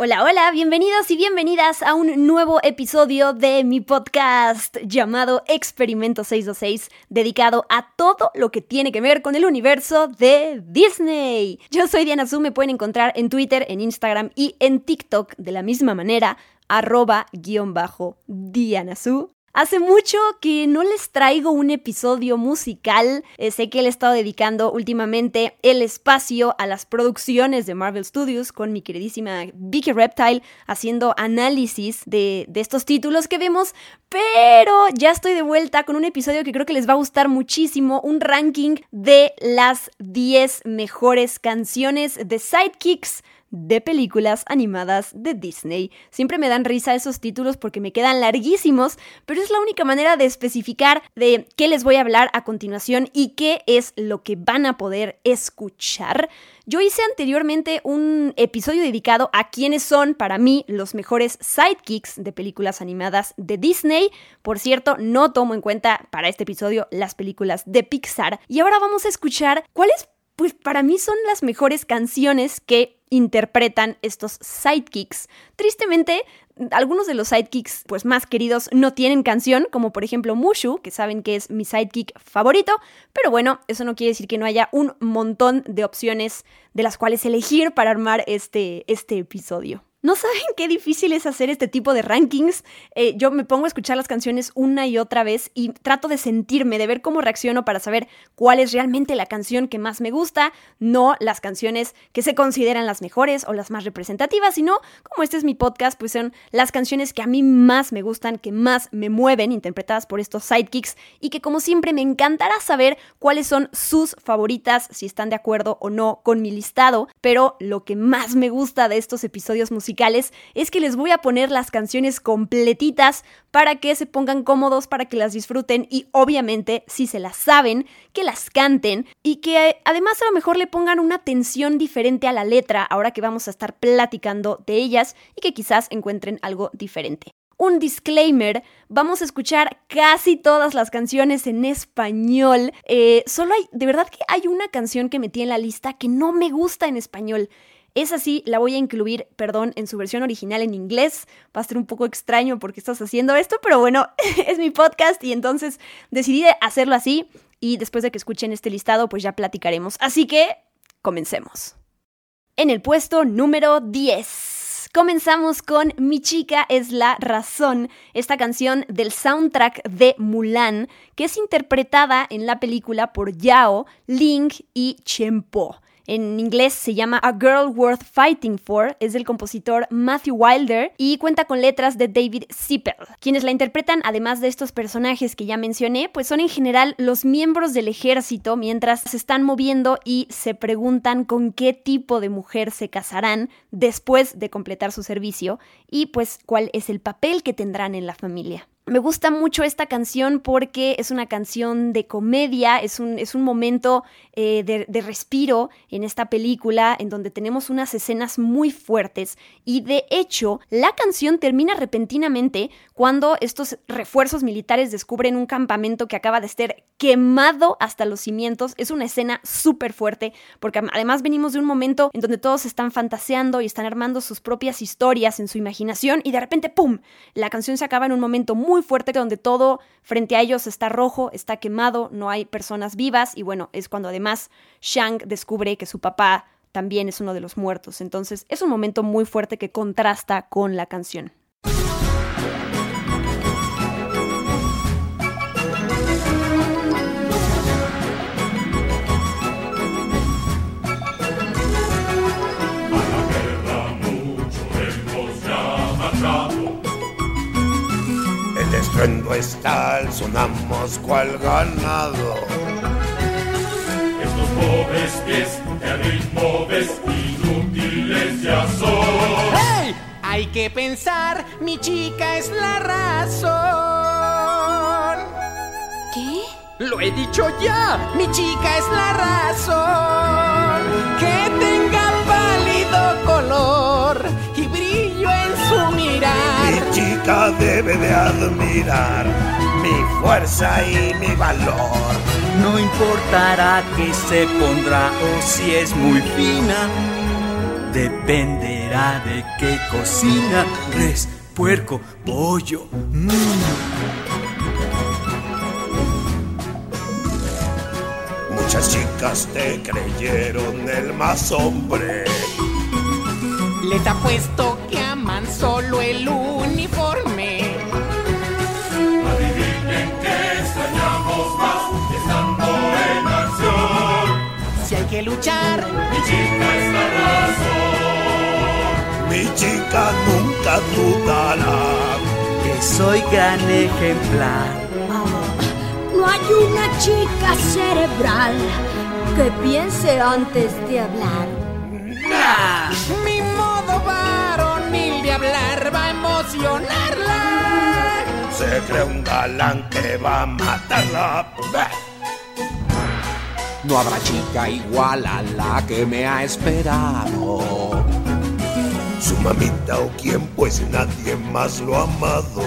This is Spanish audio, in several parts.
Hola, hola, bienvenidos y bienvenidas a un nuevo episodio de mi podcast llamado Experimento 626, dedicado a todo lo que tiene que ver con el universo de Disney. Yo soy Diana Su, me pueden encontrar en Twitter, en Instagram y en TikTok de la misma manera, arroba guion bajo Diana Su. Hace mucho que no les traigo un episodio musical. Eh, sé que le he estado dedicando últimamente el espacio a las producciones de Marvel Studios con mi queridísima Vicky Reptile haciendo análisis de, de estos títulos que vemos. Pero ya estoy de vuelta con un episodio que creo que les va a gustar muchísimo. Un ranking de las 10 mejores canciones de Sidekicks de películas animadas de Disney. Siempre me dan risa esos títulos porque me quedan larguísimos, pero es la única manera de especificar de qué les voy a hablar a continuación y qué es lo que van a poder escuchar. Yo hice anteriormente un episodio dedicado a quiénes son para mí los mejores sidekicks de películas animadas de Disney. Por cierto, no tomo en cuenta para este episodio las películas de Pixar. Y ahora vamos a escuchar cuáles pues para mí son las mejores canciones que interpretan estos sidekicks. Tristemente, algunos de los sidekicks pues más queridos no tienen canción, como por ejemplo Mushu, que saben que es mi sidekick favorito, pero bueno, eso no quiere decir que no haya un montón de opciones de las cuales elegir para armar este, este episodio. ¿No saben qué difícil es hacer este tipo de rankings? Eh, yo me pongo a escuchar las canciones una y otra vez y trato de sentirme, de ver cómo reacciono para saber cuál es realmente la canción que más me gusta, no las canciones que se consideran las mejores o las más representativas, sino como este es mi podcast, pues son las canciones que a mí más me gustan, que más me mueven, interpretadas por estos sidekicks y que como siempre me encantará saber cuáles son sus favoritas, si están de acuerdo o no con mi listado, pero lo que más me gusta de estos episodios musicales es que les voy a poner las canciones completitas para que se pongan cómodos, para que las disfruten y obviamente si se las saben, que las canten y que además a lo mejor le pongan una atención diferente a la letra ahora que vamos a estar platicando de ellas y que quizás encuentren algo diferente un disclaimer, vamos a escuchar casi todas las canciones en español. Eh, solo hay, de verdad que hay una canción que metí en la lista que no me gusta en español. Es así, la voy a incluir, perdón, en su versión original en inglés. Va a ser un poco extraño porque estás haciendo esto, pero bueno, es mi podcast y entonces decidí hacerlo así y después de que escuchen este listado, pues ya platicaremos. Así que, comencemos. En el puesto número 10. Comenzamos con Mi chica es la razón, esta canción del soundtrack de Mulan, que es interpretada en la película por Yao, Ling y Chenpo. En inglés se llama A Girl Worth Fighting For, es del compositor Matthew Wilder y cuenta con letras de David Zippel. Quienes la interpretan, además de estos personajes que ya mencioné, pues son en general los miembros del ejército mientras se están moviendo y se preguntan con qué tipo de mujer se casarán después de completar su servicio y pues cuál es el papel que tendrán en la familia. Me gusta mucho esta canción porque es una canción de comedia, es un, es un momento eh, de, de, respiro en esta película en donde tenemos unas escenas muy fuertes y de hecho la canción termina repentinamente cuando estos refuerzos militares descubren un campamento que acaba de ser quemado hasta los cimientos. Es una escena súper fuerte porque además venimos de un momento en donde todos están fantaseando y están armando sus propias historias en su imaginación y de repente ¡pum! La canción se acaba en un momento muy fuerte donde todo frente a ellos está rojo, está quemado, no hay personas vivas y bueno, es cuando además Shang descubre que su papá también es uno de los muertos. Entonces es un momento muy fuerte que contrasta con la canción. Estruendo es tal, sonamos cual ganado. Estos pobres pies que al ritmo ves, inútiles ya son. ¡Hey! Hay que pensar, mi chica es la razón. ¿Qué? Lo he dicho ya, mi chica es la razón. Que tenga pálido color Mi chica debe de admirar mi fuerza y mi valor. No importará que se pondrá o si es muy fina. Dependerá de qué cocina. Res, puerco, pollo. Mm. Muchas chicas te creyeron el más hombre. Les apuesto que aman solo el uniforme. Si hay que luchar, Mi chica nunca dudará. Que soy gran ejemplar. No hay una chica cerebral que piense antes de hablar. mi Se cree un galán que va a matarla. No habrá chica igual a la que me ha esperado. Su mamita o quien, pues nadie más lo ha amado.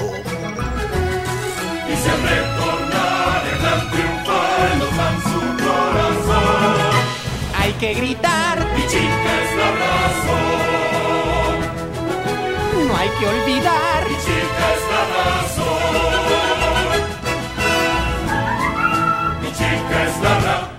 Hay que gritar. Mi chica es la razón. Hay que olvidar. Mi chica es la razón. Mi chica es la razón.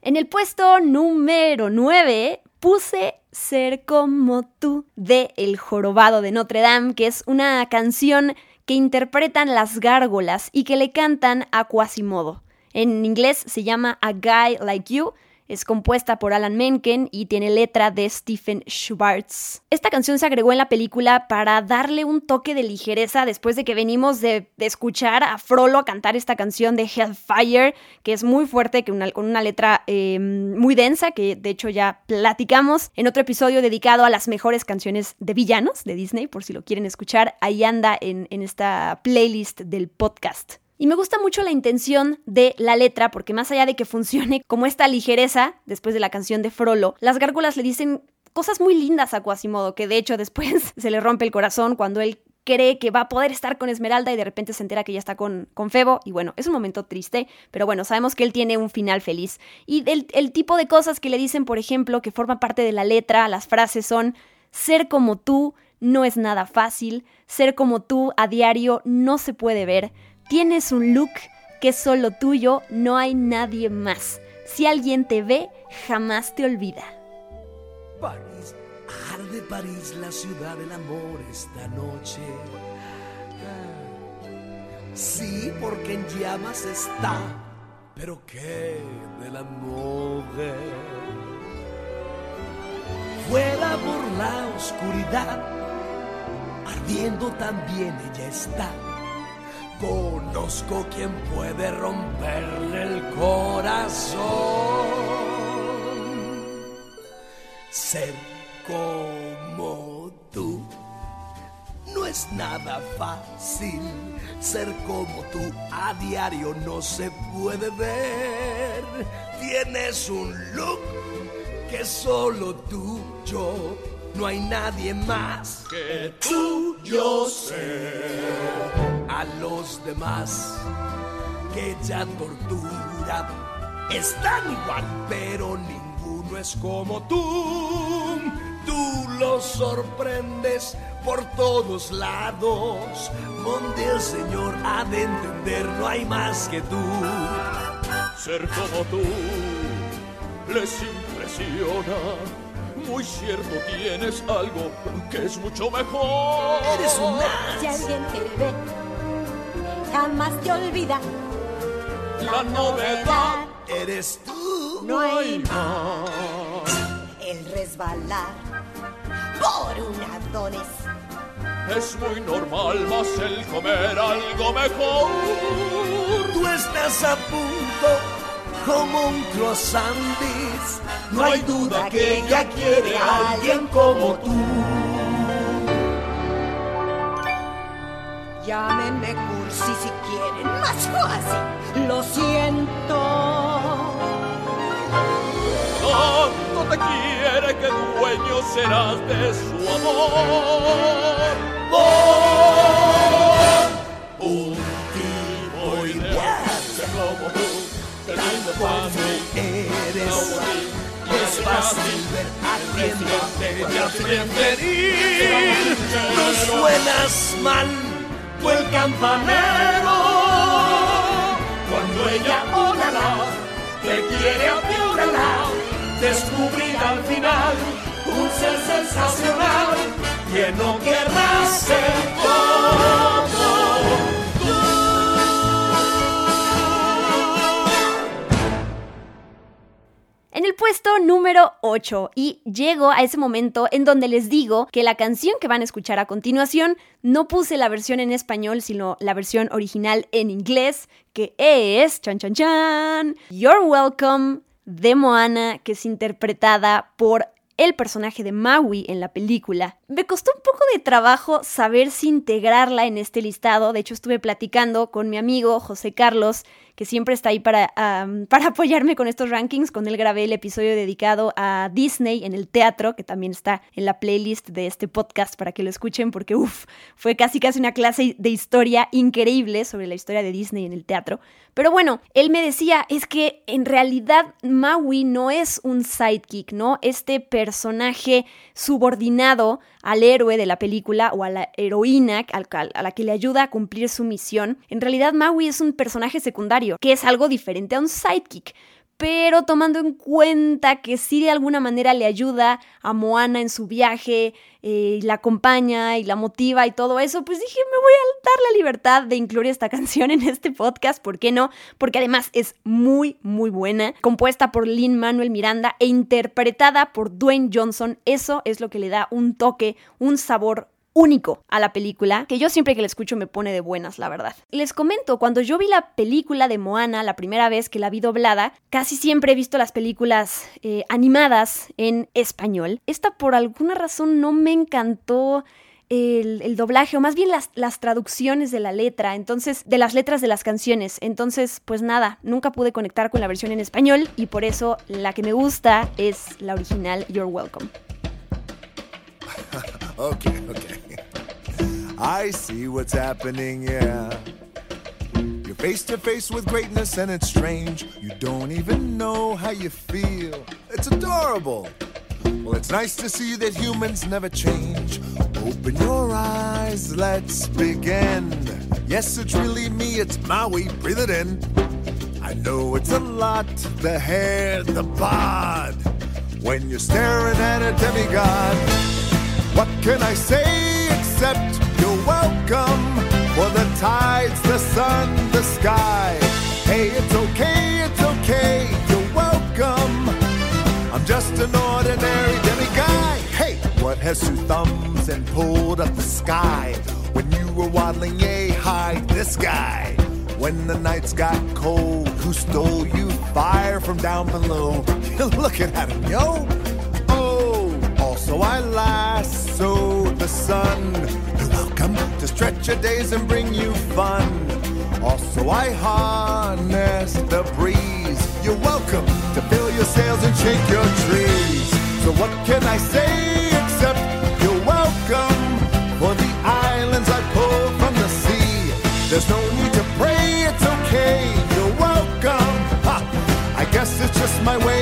En el puesto número 9 puse Ser como tú de El Jorobado de Notre Dame, que es una canción que interpretan las gárgolas y que le cantan a Quasimodo. En inglés se llama A Guy Like You. Es compuesta por Alan Menken y tiene letra de Stephen Schwartz. Esta canción se agregó en la película para darle un toque de ligereza después de que venimos de, de escuchar a Frollo cantar esta canción de Hellfire, que es muy fuerte, que con una letra eh, muy densa, que de hecho ya platicamos en otro episodio dedicado a las mejores canciones de villanos de Disney, por si lo quieren escuchar, ahí anda en, en esta playlist del podcast. Y me gusta mucho la intención de la letra, porque más allá de que funcione como esta ligereza, después de la canción de Frollo, las gárgolas le dicen cosas muy lindas a Quasimodo, que de hecho después se le rompe el corazón cuando él cree que va a poder estar con Esmeralda y de repente se entera que ya está con, con Febo. Y bueno, es un momento triste, pero bueno, sabemos que él tiene un final feliz. Y el, el tipo de cosas que le dicen, por ejemplo, que forma parte de la letra, las frases son, ser como tú no es nada fácil, ser como tú a diario no se puede ver, tienes un look que es solo tuyo, no hay nadie más. Si alguien te ve, jamás te olvida. París, arde París, la ciudad del amor esta noche. Sí, porque en llamas está, pero qué del amor. Vuela por la oscuridad, ardiendo también ella está. Conozco quien puede romperle el corazón. Ser como tú no es nada fácil. Ser como tú a diario no se puede ver. Tienes un look que solo tú, yo, no hay nadie más que tú, yo sé. A los demás que ya tortura están igual, pero ninguno es como tú. Tú los sorprendes por todos lados, donde el Señor ha de entender, no hay más que tú. Ser como tú les impresiona. Muy cierto tienes algo que es mucho mejor. Eres un. Si alguien te ve, jamás te olvida. La novedad Eres tú. No hay más. el resbalar por un adonis. Es muy normal, más el comer algo mejor. Tú estás a punto como un croissant. No hay duda que ella quiere a alguien como tú. Llámenme cursi si quieren, más fácil. Lo siento. Tanto te quiere que dueño serás de su amor. Por un tipo ideal como tú, teniendo fácil. Eres es fácil ver atiéndete y No suenas mal, tú el campanero. Cuando ella hola te quiere a ti descubrir al final un ser sensacional que no querrás ser como el puesto número 8 y llego a ese momento en donde les digo que la canción que van a escuchar a continuación no puse la versión en español sino la versión original en inglés que es chan chan chan You're Welcome de Moana que es interpretada por el personaje de Maui en la película. Me costó un poco de trabajo saber si integrarla en este listado, de hecho estuve platicando con mi amigo José Carlos que siempre está ahí para, para apoyarme con estos rankings. Con él grabé el episodio dedicado a Disney en el teatro, que también está en la playlist de este podcast para que lo escuchen, porque uff, fue casi casi una clase de historia increíble sobre la historia de Disney en el teatro. Pero bueno, él me decía, es que en realidad Maui no es un sidekick, ¿no? Este personaje subordinado al héroe de la película o a la heroína a la que le ayuda a cumplir su misión. En realidad Maui es un personaje secundario, que es algo diferente a un sidekick pero tomando en cuenta que sí de alguna manera le ayuda a Moana en su viaje, eh, la acompaña y la motiva y todo eso, pues dije, me voy a dar la libertad de incluir esta canción en este podcast, ¿por qué no? Porque además es muy, muy buena, compuesta por Lin Manuel Miranda e interpretada por Dwayne Johnson, eso es lo que le da un toque, un sabor único a la película, que yo siempre que la escucho me pone de buenas, la verdad. Les comento, cuando yo vi la película de Moana la primera vez que la vi doblada, casi siempre he visto las películas eh, animadas en español. Esta por alguna razón no me encantó. El, doblaje, o más bien las, traducciones de la letra, entonces, de las letras de las canciones. Entonces, pues nada, nunca pude conectar con la versión en español y por eso la que me gusta es la original You're Welcome. okay, okay. I see what's happening, yeah. You're face to face with greatness and it's strange. You don't even know how you feel. It's adorable. Well, it's nice to see that humans never change. Open your eyes, let's begin. Yes, it's really me, it's Maui, breathe it in. I know it's a lot the hair, the bod. When you're staring at a demigod, what can I say except you're welcome for the tides, the sun, the sky. Hey, it's okay, it's okay, you're welcome. I'm just an ordinary demiguy. Hey, what has two thumbs and pulled up the sky? When you were waddling yay high, this guy. When the nights got cold, who stole you fire from down below? You're looking at him, yo. Oh, also I lassoed the Welcome to stretch your days and bring you fun. Also, I harness the breeze. You're welcome to fill your sails and shake your trees. So, what can I say except you're welcome for the islands I pull from the sea? There's no need to pray, it's okay. You're welcome. Ha! I guess it's just my way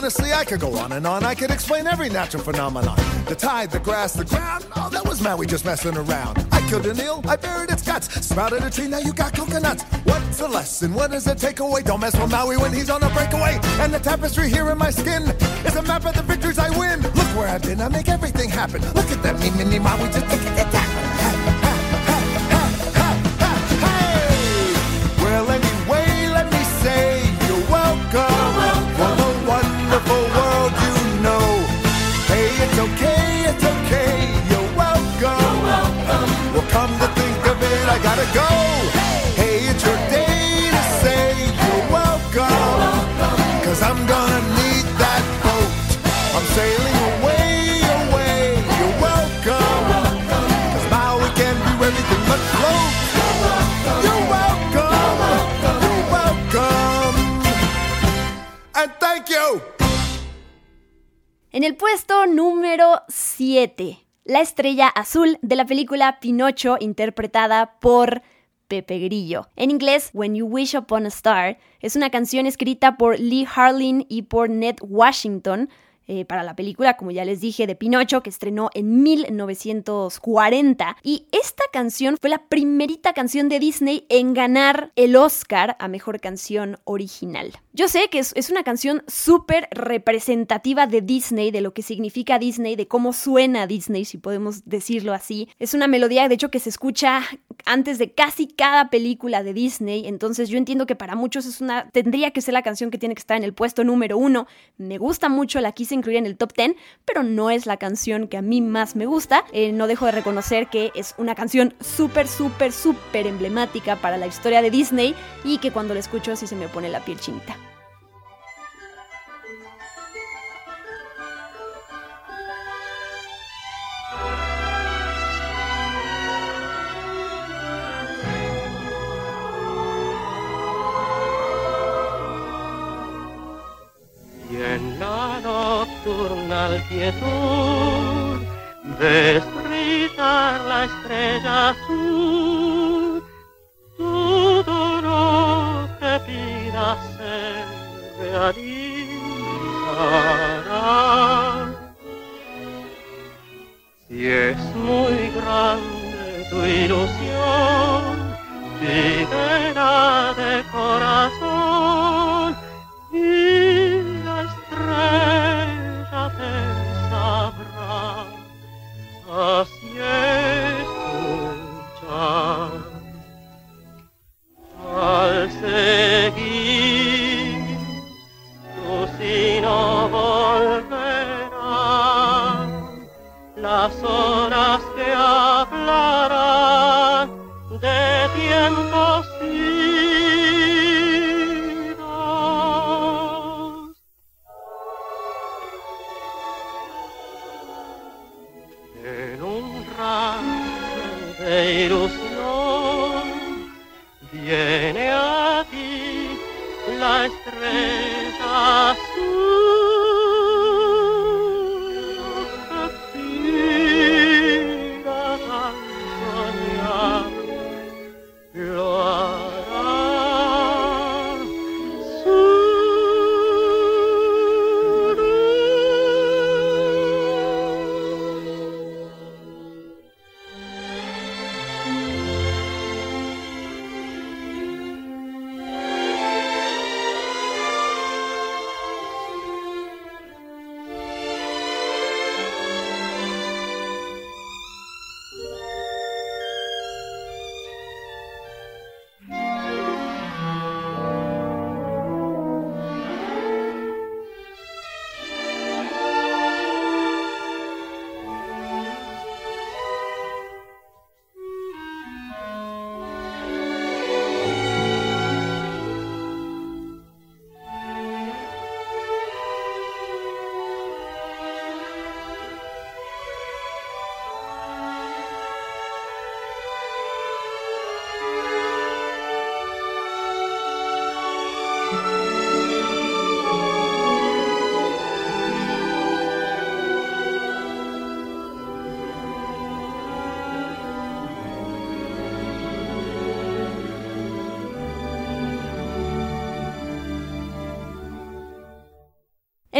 honestly, I could go on and on. I could explain every natural phenomenon. The tide, the grass, the ground. Oh, that was Maui just messing around. I killed an eel, I buried its guts. Sprouted a tree, now you got coconuts. What's the lesson? What is the takeaway? Don't mess with Maui when he's on a breakaway. And the tapestry here in my skin is a map of the victories I win. Look where I've been, I make everything happen. Look at that, me, mini Maui, just take it, attack. gotta go. Hey, it's your day to say you're welcome. Cause I'm gonna need that boat. I'm sailing away, away. You're welcome. Cause now we can do everything but float. You're welcome. You're welcome. And thank you. En el puesto número 7 la estrella azul de la película Pinocho interpretada por Pepe Grillo. En inglés, When You Wish Upon a Star es una canción escrita por Lee Harlin y por Ned Washington, eh, para la película, como ya les dije, de Pinocho, que estrenó en 1940. Y esta canción fue la primerita canción de Disney en ganar el Oscar a Mejor Canción Original. Yo sé que es, es una canción súper representativa de Disney, de lo que significa Disney, de cómo suena Disney, si podemos decirlo así. Es una melodía, de hecho, que se escucha antes de casi cada película de Disney, entonces yo entiendo que para muchos es una, tendría que ser la canción que tiene que estar en el puesto número uno. Me gusta mucho, la quise incluir en el top 10, pero no es la canción que a mí más me gusta. Eh, no dejo de reconocer que es una canción súper, súper, súper emblemática para la historia de Disney y que cuando la escucho sí se me pone la piel chinita. Nocturnal quietud ves brillar la estrella azul. Todo lo que pidas se realizará. Si es muy grande tu ilusión, pídela de corazón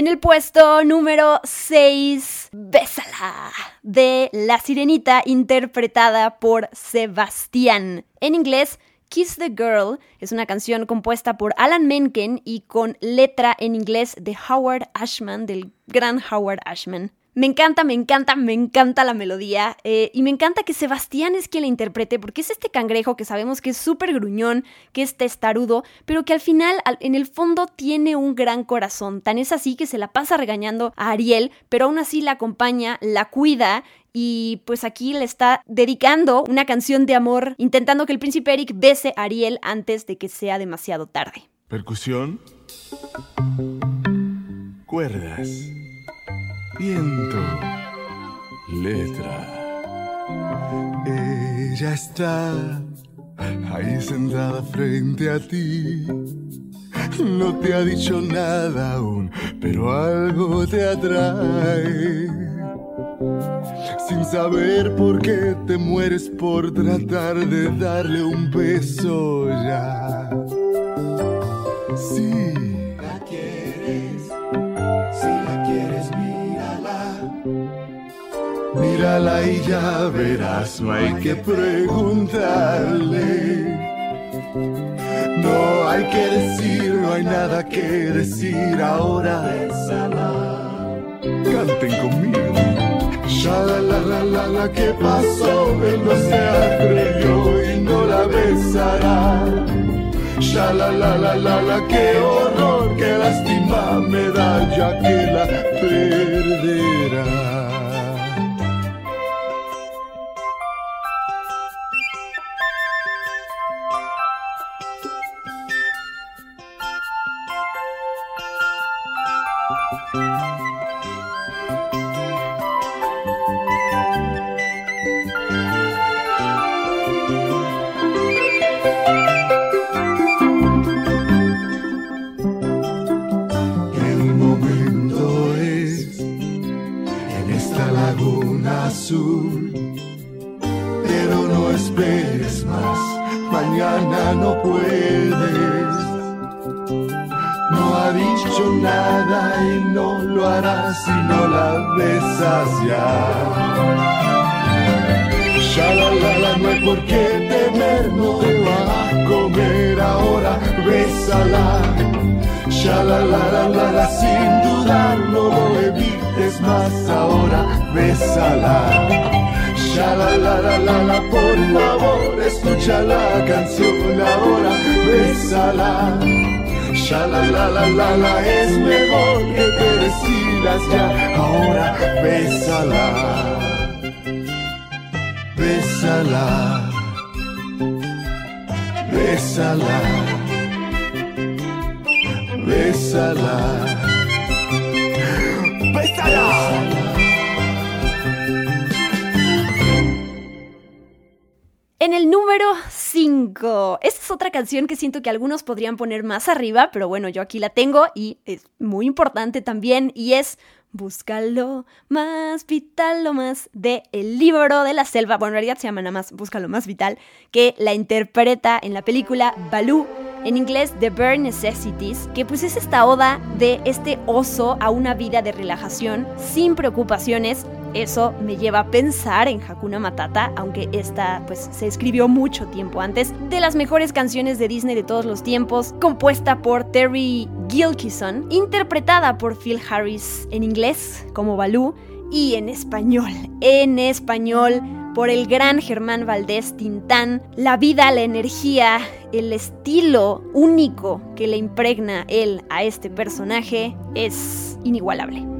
En el puesto número 6, Bésala, de La Sirenita, interpretada por Sebastián. En inglés, Kiss the Girl es una canción compuesta por Alan Menken y con letra en inglés de Howard Ashman, del gran Howard Ashman. Me encanta, me encanta, me encanta la melodía eh, y me encanta que Sebastián es quien la interprete porque es este cangrejo que sabemos que es súper gruñón, que es testarudo, pero que al final, al- en el fondo, tiene un gran corazón. Tan es así que se la pasa regañando a Ariel, pero aún así la acompaña, la cuida y pues aquí le está dedicando una canción de amor intentando que el príncipe Eric bese a Ariel antes de que sea demasiado tarde. Percusión. Cuerdas. Viento. Letra. Ella está ahí sentada frente a ti. No te ha dicho nada aún, pero algo te atrae. Sin saber por qué te mueres por tratar de darle un beso ya. Sí. La quieres, si la quieres. Mírala y ya verás, no hay que preguntarle. No hay que decir, no hay nada que decir ahora. Canten conmigo. Ya la la la la la que pasó, él no se atrevió y no la besará. Ya la la la la la qué horror, qué lástima me da ya que la perderá. Si no la besas ya. Ya la la la, no hay por qué temer, no te va a comer ahora, bésala. Ya la la la la la, sin dudar, no lo evites más ahora, bésala. Ya la la la la la, por favor, escucha la canción ahora, bésala. Ya la la la la la, es mejor que te decidas ya, ahora, bésala. Bésala. Bésala. Bésala. Bésala. En el número 5. Esta es otra canción que siento que algunos podrían poner más arriba, pero bueno, yo aquí la tengo y es muy importante también y es Busca lo más vital, lo más de El libro de la selva. Bueno, en realidad se llama nada más Busca lo más vital, que la interpreta en la película Baloo, en inglés The Bare Necessities, que pues es esta oda de este oso a una vida de relajación sin preocupaciones. Eso me lleva a pensar en Hakuna Matata, aunque esta pues se escribió mucho tiempo antes, de las mejores canciones de Disney de todos los tiempos, compuesta por Terry Gilkison, interpretada por Phil Harris en inglés como Baloo y en español, en español por el gran Germán Valdés Tintán, la vida, la energía, el estilo único que le impregna él a este personaje es inigualable.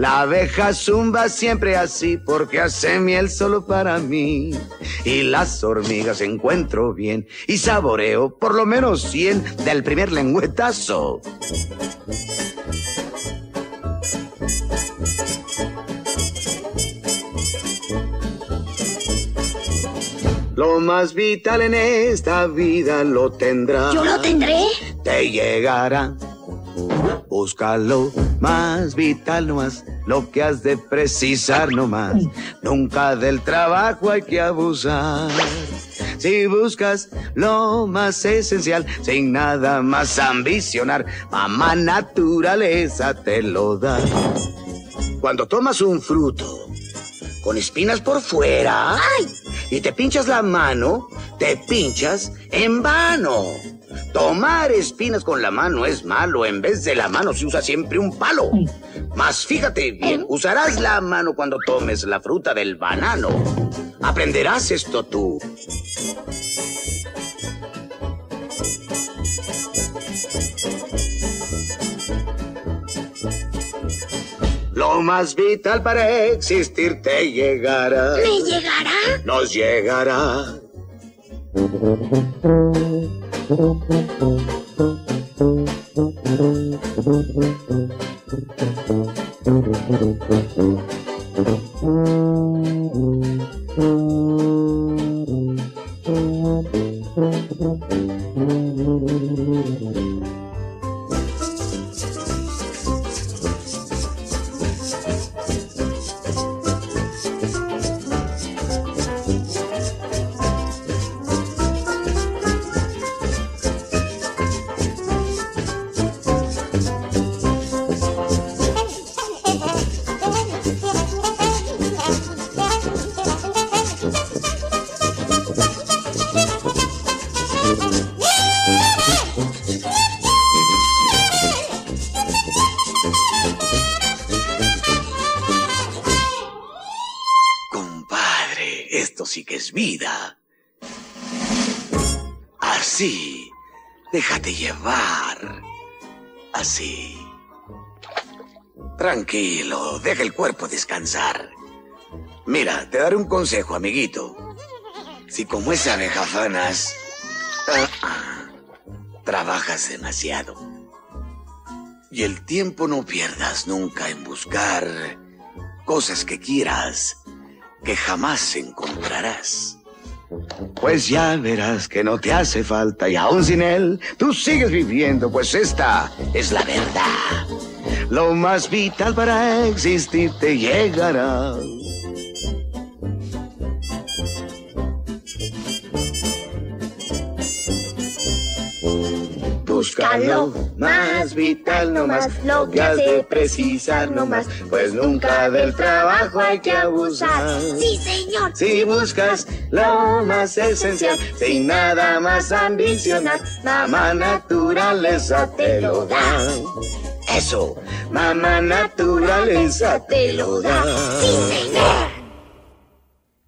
La abeja zumba siempre así porque hace miel solo para mí. Y las hormigas encuentro bien y saboreo por lo menos 100 del primer lengüetazo. Lo más vital en esta vida lo tendrás. ¿Yo lo tendré? Te llegará. Búscalo más vital nomás, lo que has de precisar nomás. Nunca del trabajo hay que abusar. Si buscas lo más esencial, sin nada más ambicionar, mamá naturaleza te lo da. Cuando tomas un fruto con espinas por fuera y te pinchas la mano, te pinchas en vano. Tomar espinas con la mano es malo. En vez de la mano se usa siempre un palo. Mas fíjate bien, usarás la mano cuando tomes la fruta del banano. Aprenderás esto tú. Lo más vital para existir te llegará. ¿Me llegará? Nos llegará. Mm-hmm. Consejo, amiguito. Si como esa abejafanas, ah, ah, trabajas demasiado. Y el tiempo no pierdas nunca en buscar cosas que quieras, que jamás encontrarás. Pues ya verás que no te hace falta y aún sin él, tú sigues viviendo, pues esta es la verdad. Lo más vital para existir te llegará. Búscalo más vital no más, lo que has de precisar no más, pues nunca del trabajo hay que abusar. Sí, señor. Si buscas lo más esencial, sin nada más ambicionar, mamá naturaleza te lo da. Eso, mamá naturaleza te lo da.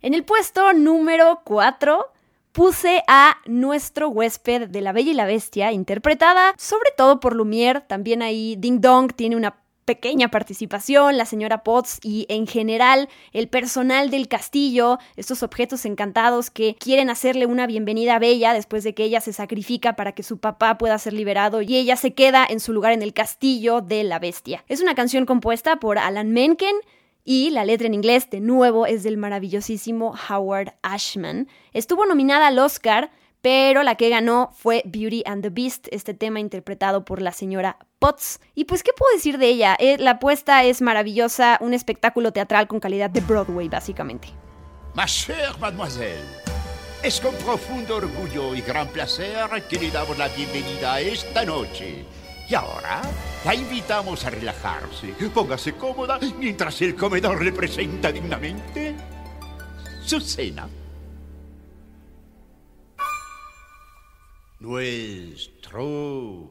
En el puesto número 4 puse a nuestro huésped de La Bella y la Bestia, interpretada sobre todo por Lumière, también ahí Ding Dong tiene una pequeña participación, la señora Potts y en general el personal del castillo, estos objetos encantados que quieren hacerle una bienvenida a Bella después de que ella se sacrifica para que su papá pueda ser liberado y ella se queda en su lugar en el castillo de la bestia. Es una canción compuesta por Alan Menken, y la letra en inglés, de nuevo, es del maravillosísimo Howard Ashman. Estuvo nominada al Oscar, pero la que ganó fue Beauty and the Beast, este tema interpretado por la señora Potts. Y pues, ¿qué puedo decir de ella? Eh, la apuesta es maravillosa, un espectáculo teatral con calidad de Broadway, básicamente. Ma chère mademoiselle, es con profundo orgullo y gran placer que le damos la bienvenida esta noche. Y ahora la invitamos a relajarse. Póngase cómoda mientras el comedor le presenta dignamente su cena. Nuestro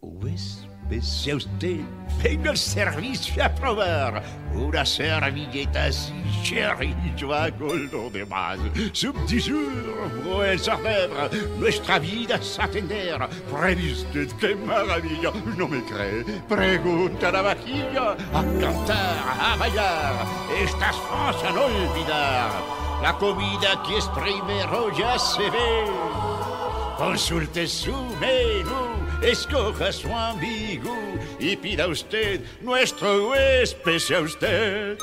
huésped sea usted. Venga al servicio a probar una servilleta así, chérie, yo hago lo demás. Su petit jour, buen saber, nuestra vida es atender. Pruebe usted, qué maravilla, no me cree. Pregunta a la vajilla, a cantar, a bailar, estas cosas a no olvidar. La comida que es primero ya se ve. Consulte su menú, escoja su amigo y pida usted, nuestro huésped sea usted.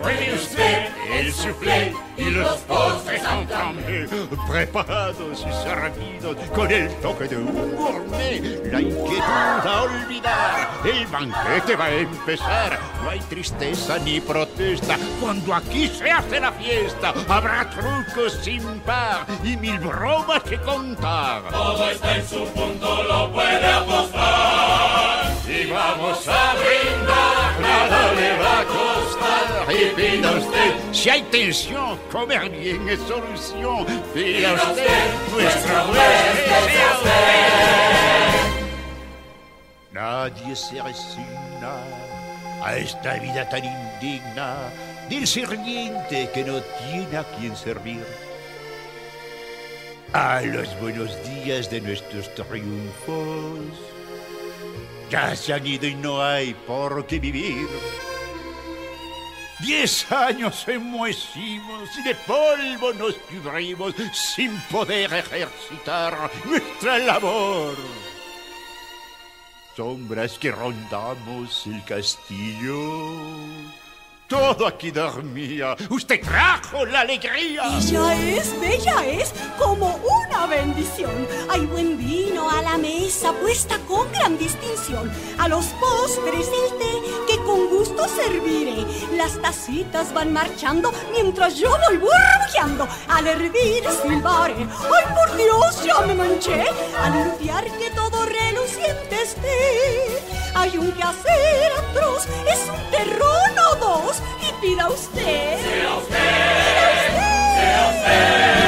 Pruebe usted el soufflé y los postres en flambe, preparados y servidos con el toque de un gourmet. La inquietud a olvidar, el banquete va a empezar. No hay tristeza ni protesta cuando aquí se hace la fiesta. Habrá trucos sin par y mil bromas que contar. Todo está en su punto, lo puede apostar. Y vamos a brindar, costar. Y pida usted, si hay tensión, comer bien es solución. Usted, nuestro usted. Nadie se resigna a esta vida tan indigna del sirviente que no tiene a quien servir. A los buenos días de nuestros triunfos ya se han ido y no hay por qué vivir. Diez años enmohecimos y de polvo nos cubrimos sin poder ejercitar nuestra labor. Sombras que rondamos el castillo. Todo aquí dormía. Usted trajo la alegría. Ella es, bella es, como una bendición. Hay buen vino a la mesa puesta con gran distinción. A los postres el té con gusto serviré. Las tacitas van marchando mientras yo voy burbujeando. Al hervir silbaré. ¡Ay, por Dios, ya me manché! Al limpiar que todo reluciente esté. Hay un quehacer atroz, es un terrón o dos. Y pida usted. Sea usted. Sea usted. Sea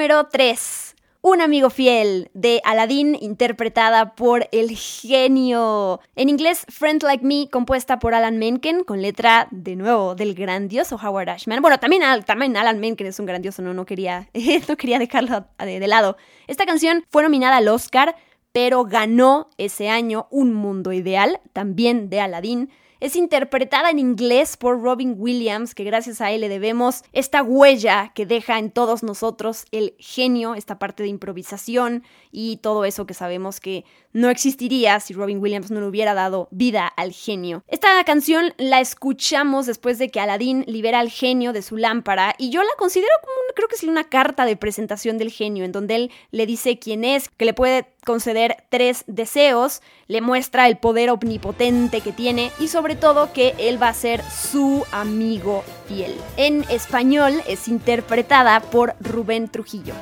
número 3, Un amigo fiel de Aladdin, interpretada por el genio. En inglés, Friend Like Me, compuesta por Alan Menken, con letra de nuevo del grandioso Howard Ashman. Bueno, también, también Alan Menken es un grandioso, no, no, quería, no quería dejarlo de, de lado. Esta canción fue nominada al Oscar, pero ganó ese año Un Mundo Ideal, también de Aladdin. Es interpretada en inglés por Robin Williams, que gracias a él le debemos esta huella que deja en todos nosotros el genio, esta parte de improvisación y todo eso que sabemos que no existiría si Robin Williams no le hubiera dado vida al genio. Esta canción la escuchamos después de que Aladdin libera al genio de su lámpara y yo la considero como, creo que es una carta de presentación del genio, en donde él le dice quién es, que le puede conceder tres deseos, le muestra el poder omnipotente que tiene y sobre todo que él va a ser su amigo fiel. En español es interpretada por Rubén Trujillo.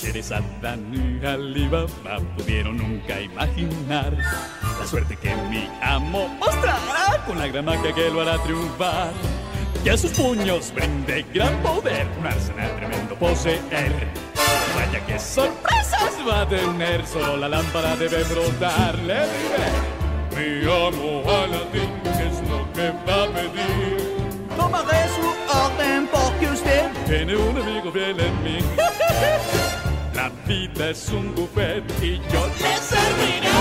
Teresa, Dan y Alibaba pudieron nunca imaginar la suerte que mi amo mostrará con la gran magia que lo hará triunfar. Y a sus puños brinde gran poder, un arsenal tremendo poseer. Vaya que sorpresas va a tener, solo la lámpara debe brotarle. Mi amo Aladdin, ¿qué es lo que va a pedir? Tomaré su orden porque usted Tiene un amigo fiel en mí. La vida es un buffet y yo le serviré.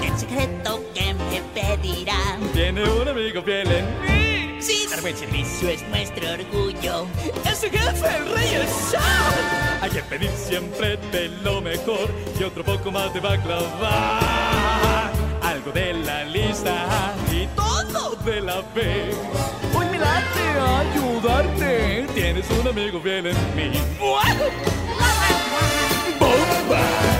El secreto que me pedirán. Tiene un amigo fiel en mí. Dar buen servicio es nuestro orgullo. Es el jefe, el rey, el. Hay que pedir siempre de lo mejor y otro poco más de baklava. Algo de la lista y todo de la fe. Hoy me late ayudarte. Tienes un amigo fiel en mí. ¡Bomba!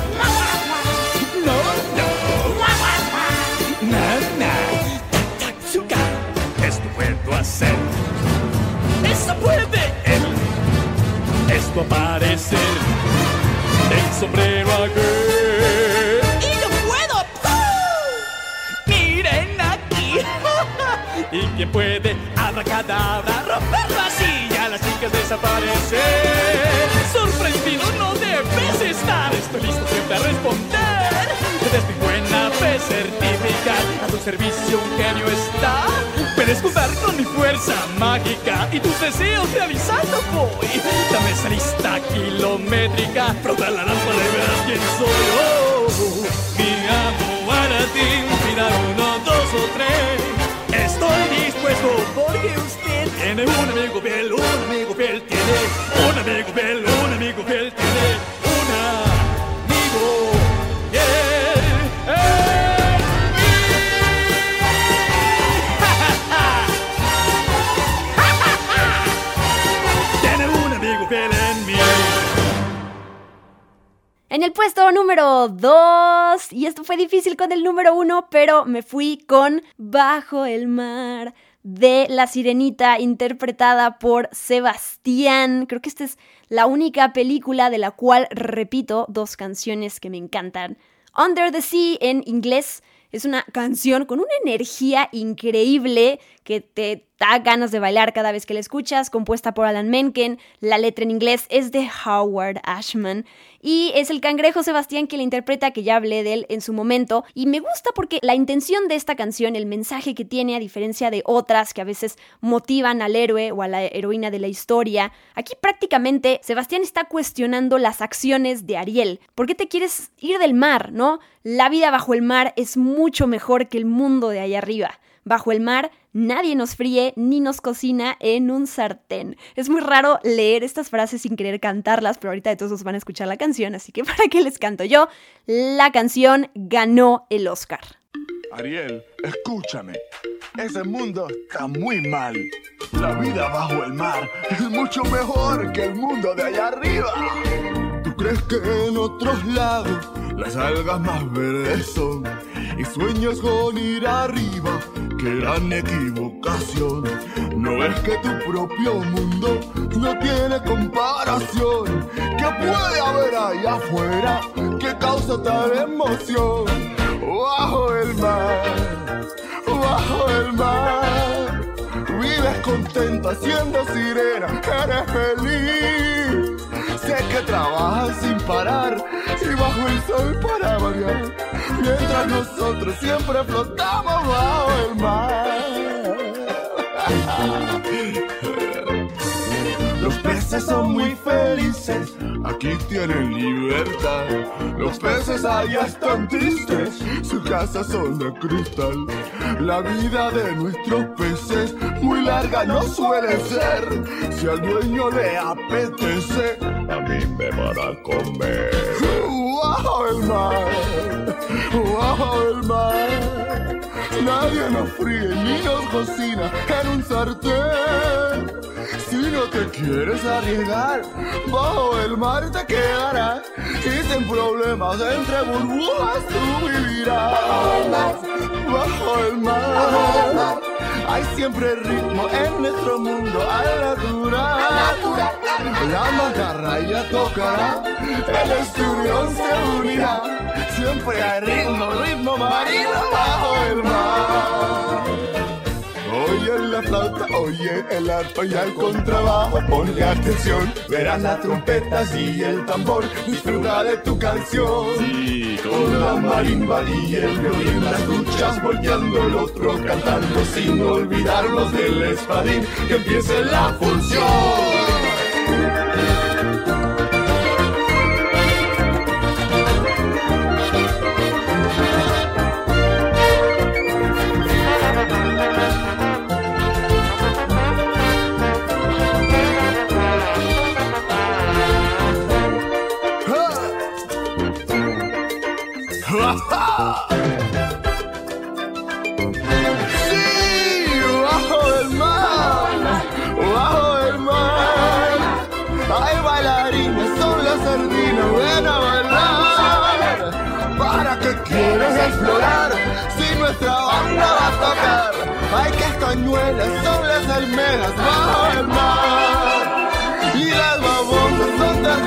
Hacer. Eso puede él. Esto aparece. El sombrero aquel. ¡Y yo puedo! Miren aquí. ¿Y quién puede abracadabra romper servicio un genio está. Puedes contar con mi fuerza mágica y tus deseos realizando voy. Dame esa lista kilométrica. Frota la lámpara y verás quién soy. Oh, mi amo Aladdin, mira uno, dos o tres. Estoy dispuesto porque usted tiene un amigo fiel, un amigo fiel tiene, un amigo fiel, un amigo fiel tiene, En el puesto número 2, y esto fue difícil con el número 1, pero me fui con Bajo el mar de La Sirenita, interpretada por Sebastián. Creo que esta es la única película de la cual repito dos canciones que me encantan. Under the Sea en inglés es una canción con una energía increíble que te da ganas de bailar cada vez que la escuchas, compuesta por Alan Menken. La letra en inglés es de Howard Ashman y es el cangrejo Sebastián que la interpreta, que ya hablé de él en su momento. Y me gusta porque la intención de esta canción, el mensaje que tiene, a diferencia de otras que a veces motivan al héroe o a la heroína de la historia, aquí prácticamente Sebastián está cuestionando las acciones de Ariel. ¿Por qué te quieres ir del mar, no? La vida bajo el mar es mucho mejor que el mundo de allá arriba. Bajo el mar nadie nos fríe ni nos cocina en un sartén. Es muy raro leer estas frases sin querer cantarlas, pero ahorita de todos van a escuchar la canción, así que ¿para qué les canto yo? La canción ganó el Oscar. Ariel, escúchame. Ese mundo está muy mal. La vida bajo el mar es mucho mejor que el mundo de allá arriba. ¿Tú crees que en otros lados las algas más verdes son? Y sueñas con ir arriba, qué gran equivocación. No es que tu propio mundo no tiene comparación. ¿Qué puede haber ahí afuera que causa tal emoción? Bajo el mar, bajo el mar, vives contenta siendo sirena, eres feliz. Sé que trabajas sin parar y bajo el sol para variar, mientras nosotros siempre flotamos bajo el mar. Los peces son muy felices, aquí tienen libertad. Los peces allá están tristes, su casa son de cristal. La vida de nuestros peces muy larga no suele ser. Si al dueño le apetece, a mí me van a comer. Bajo el mar, bajo el mar. Nadie nos fríe ni nos cocina en un sartén. Si no te quieres arriesgar, bajo el mar te quedarás. Y sin problemas entre burbujas tú vivirás. Bajo el mar, hay siempre ritmo en nuestro mundo al natural. La macarra ya tocará, el esturión se unirá. Siempre hay ritmo, ritmo marino bajo el mar. Oye la flauta, oye el arpa y el contrabajo, ponle atención, verás las trompetas y el tambor, disfruta de tu canción. Sí, con la marimba y el violín, las duchas volteando el otro cantando, sin olvidarnos del espadín, que empiece la función. Quieres explorar si nuestra banda va a tocar? Hay castañuelas, son las almejas bajo el mar. Y las babosas son las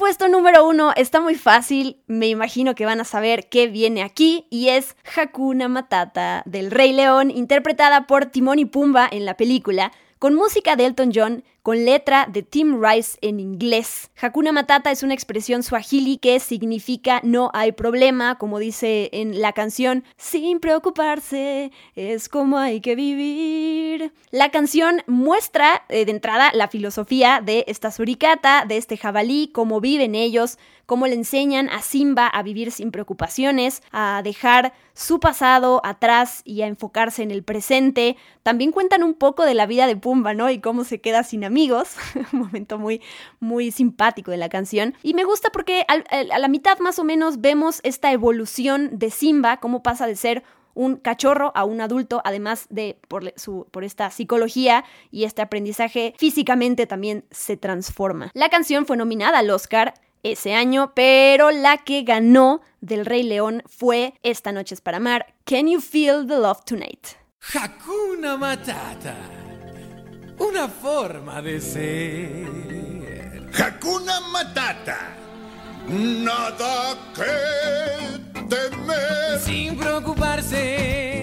puesto número uno está muy fácil, me imagino que van a saber qué viene aquí, y es Hakuna Matata del Rey León, interpretada por Timón y Pumba en la película, con música de Elton John, con letra de Tim Rice en inglés. Hakuna Matata es una expresión swahili que significa no hay problema, como dice en la canción, sin preocuparse, es como hay que vivir. La canción muestra eh, de entrada la filosofía de esta suricata, de este jabalí, cómo viven ellos, cómo le enseñan a Simba a vivir sin preocupaciones, a dejar su pasado atrás y a enfocarse en el presente. También cuentan un poco de la vida de Pumba, ¿no? Y cómo se queda sin amigos. un momento muy, muy simpático de la canción. Y me gusta porque a la mitad más o menos vemos esta evolución de Simba, cómo pasa de ser un cachorro a un adulto, además de por, su, por esta psicología y este aprendizaje físicamente también se transforma. La canción fue nominada al Oscar ese año, pero la que ganó del Rey León fue Esta noche es para amar, Can You Feel the Love Tonight? Hakuna Matata, una forma de ser. Hakuna Matata, nada que temer. Sin preocuparse,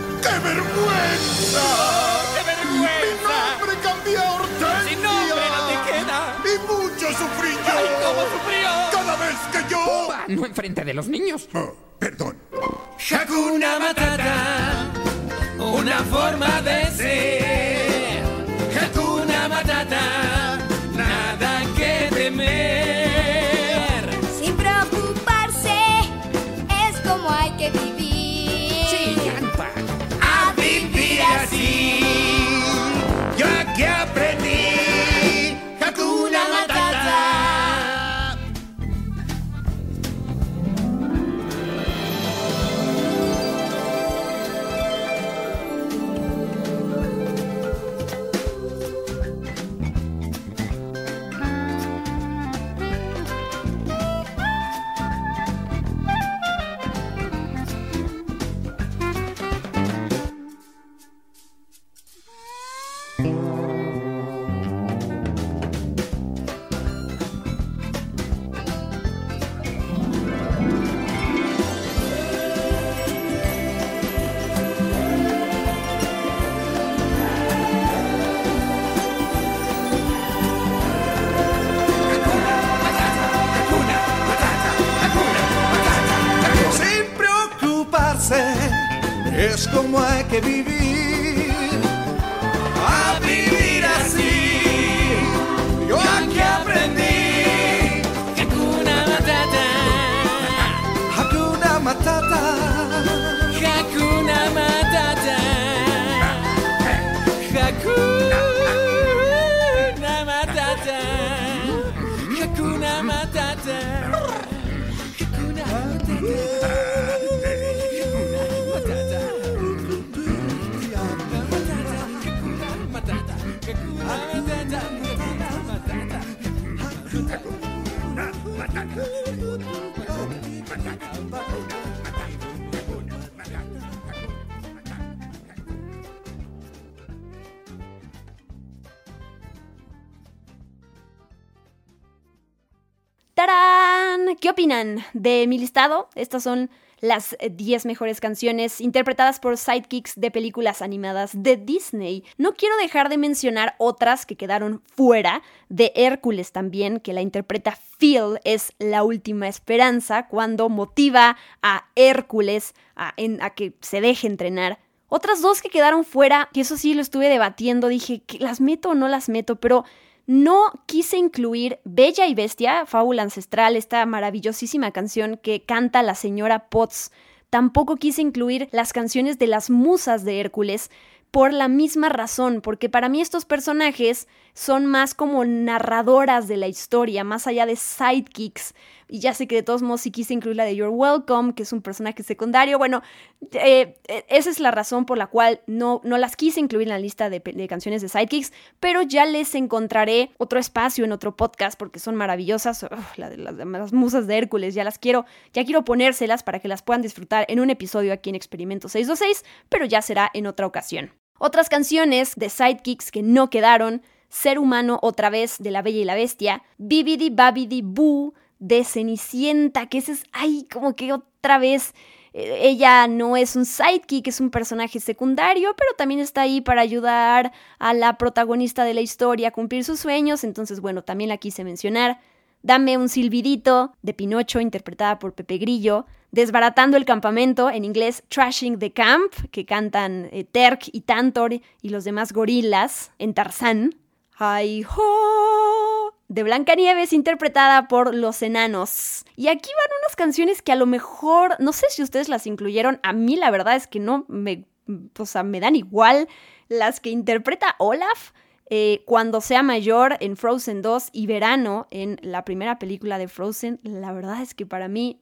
¡Qué vergüenza! ¡Qué vergüenza! Mi nombre cambió a Hortensia. Sin nombre no te queda. Y mucho sufrí yo. ¡Ay, cómo sufrió! Cada vez que yo... no enfrente de los niños. Oh, perdón. Hakuna Matata, una forma de ser. Como hay que vivir. ¿Qué opinan de mi listado? Estas son las 10 mejores canciones interpretadas por sidekicks de películas animadas de Disney. No quiero dejar de mencionar otras que quedaron fuera, de Hércules también, que la interpreta Phil, es la última esperanza cuando motiva a Hércules a, que se deje entrenar. Otras dos que quedaron fuera, que eso sí lo estuve debatiendo, dije, ¿que ¿las meto o no las meto? Pero no quise incluir Bella y Bestia, Fábula Ancestral, esta maravillosísima canción que canta la señora Potts. Tampoco quise incluir las canciones de las musas de Hércules por la misma razón, porque para mí estos personajes son más como narradoras de la historia, más allá de sidekicks. Y ya sé que de todos modos sí quise incluir la de You're Welcome, que es un personaje secundario. Bueno, eh, eh, esa es la razón por la cual no, no las quise incluir en la lista de, canciones de sidekicks, pero ya les encontraré otro espacio en otro podcast porque son maravillosas. las, las musas de Hércules, ya las quiero, ya quiero ponérselas para que las puedan disfrutar en un episodio aquí en Experimento 626, pero ya será en otra ocasión. Otras canciones de sidekicks que no quedaron, Ser humano otra vez de La Bella y la Bestia, Bibidi Babidi Boo de Cenicienta, que ese es, ay, como que otra vez eh, ella no es un sidekick, es un personaje secundario, pero también está ahí para ayudar a la protagonista de la historia a cumplir sus sueños, entonces bueno, también la quise mencionar. Dame un silbidito de Pinocho interpretada por Pepe Grillo, Desbaratando el campamento, en inglés Trashing the Camp, que cantan eh, Terk y Tantor y los demás gorilas en Tarzán. Hi ho de Blancanieves interpretada por los enanos. Y aquí van unas canciones que a lo mejor, no sé si ustedes las incluyeron, a mí la verdad es que no me, o sea, me dan igual las que interpreta Olaf. Eh, cuando sea mayor en Frozen 2 y verano en la primera película de Frozen, la verdad es que para mí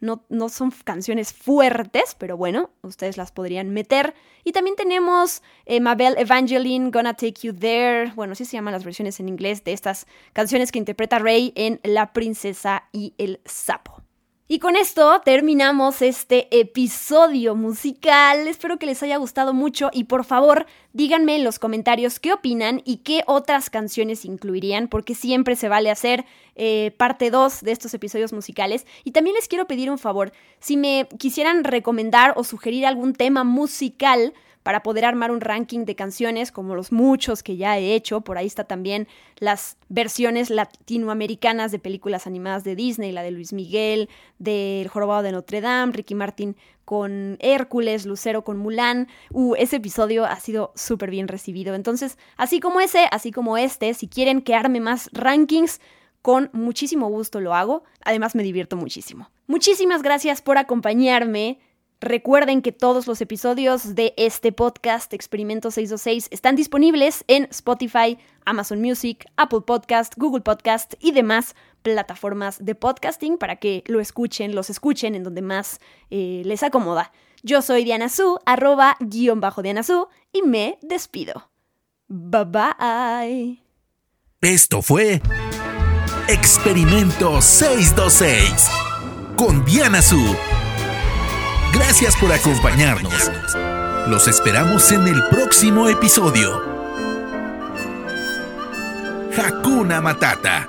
no, no, son canciones fuertes, pero bueno, ustedes las podrían meter. Y también tenemos eh, Mabel Evangeline, Gonna Take You There. Bueno, así se llaman las versiones en inglés de estas canciones que interpreta Rey en La Princesa y el Sapo. Y con esto terminamos este episodio musical. Espero que les haya gustado mucho y por favor díganme en los comentarios qué opinan y qué otras canciones incluirían porque siempre se vale hacer eh, parte 2 de estos episodios musicales. Y también les quiero pedir un favor, si me quisieran recomendar o sugerir algún tema musical, para poder armar un ranking de canciones, como los muchos que ya he hecho. Por ahí está también las versiones latinoamericanas de películas animadas de Disney, la de Luis Miguel, del Jorobado de Notre Dame, Ricky Martin con Hércules, Lucero con Mulan. Uh, ese episodio ha sido súper bien recibido. Entonces, así como ese, así como este, si quieren que arme más rankings, con muchísimo gusto lo hago. Además, me divierto muchísimo. Muchísimas gracias por acompañarme. Recuerden que todos los episodios de este podcast Experimento 626 están disponibles en Spotify, Amazon Music, Apple Podcast, Google Podcast y demás plataformas de podcasting para que lo escuchen, los escuchen en donde más eh, les acomoda. Yo soy Diana Su, arroba guion bajo Diana Su, y me despido. Bye bye. Esto fue Experimento 626 con Diana Su Gracias por acompañarnos. Los esperamos en el próximo episodio. Hakuna Matata.